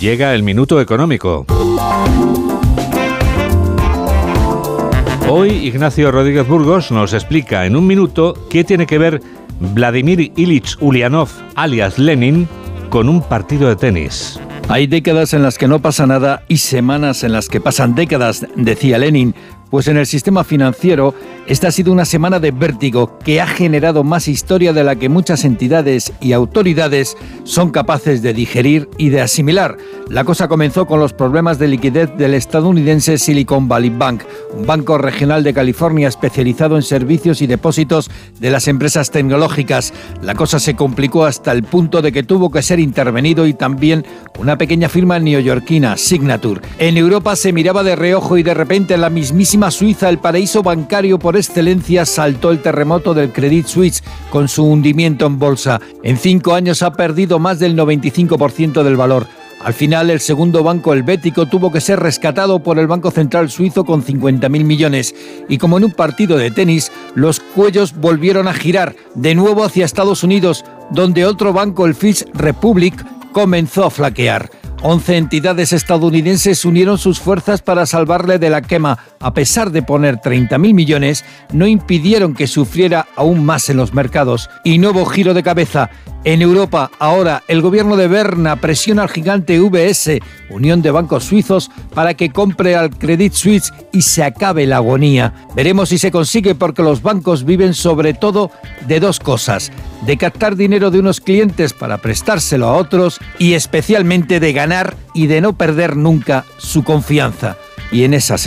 Llega el minuto económico. Hoy Ignacio Rodríguez Burgos nos explica en un minuto qué tiene que ver Vladimir Ilich Ulyanov, alias Lenin, con un partido de tenis. Hay décadas en las que no pasa nada y semanas en las que pasan décadas, decía Lenin, pues en el sistema financiero esta ha sido una semana de vértigo que ha generado más historia de la que muchas entidades y autoridades son capaces de digerir y de asimilar. La cosa comenzó con los problemas de liquidez del estadounidense Silicon Valley Bank, un banco regional de California especializado en servicios y depósitos de las empresas tecnológicas. La cosa se complicó hasta el punto de que tuvo que ser intervenido y también una pequeña firma neoyorquina, Signature. En Europa se miraba de reojo y de repente la mismísima Suiza, el paraíso bancario por excelencia saltó el terremoto del Credit Suisse con su hundimiento en bolsa. En cinco años ha perdido más del 95% del valor. Al final, el segundo banco helvético tuvo que ser rescatado por el Banco Central Suizo con 50.000 millones. Y como en un partido de tenis, los cuellos volvieron a girar de nuevo hacia Estados Unidos, donde otro banco, el First Republic, comenzó a flaquear. 11 entidades estadounidenses unieron sus fuerzas para salvarle de la quema. A pesar de poner 30.000 millones, no impidieron que sufriera aún más en los mercados. Y nuevo giro de cabeza. En Europa, ahora, el gobierno de Berna presiona al gigante VS, Unión de Bancos Suizos, para que compre al Credit Suisse y se acabe la agonía. Veremos si se consigue porque los bancos viven sobre todo de dos cosas, de captar dinero de unos clientes para prestárselo a otros y especialmente de ganar y de no perder nunca su confianza. Y en esas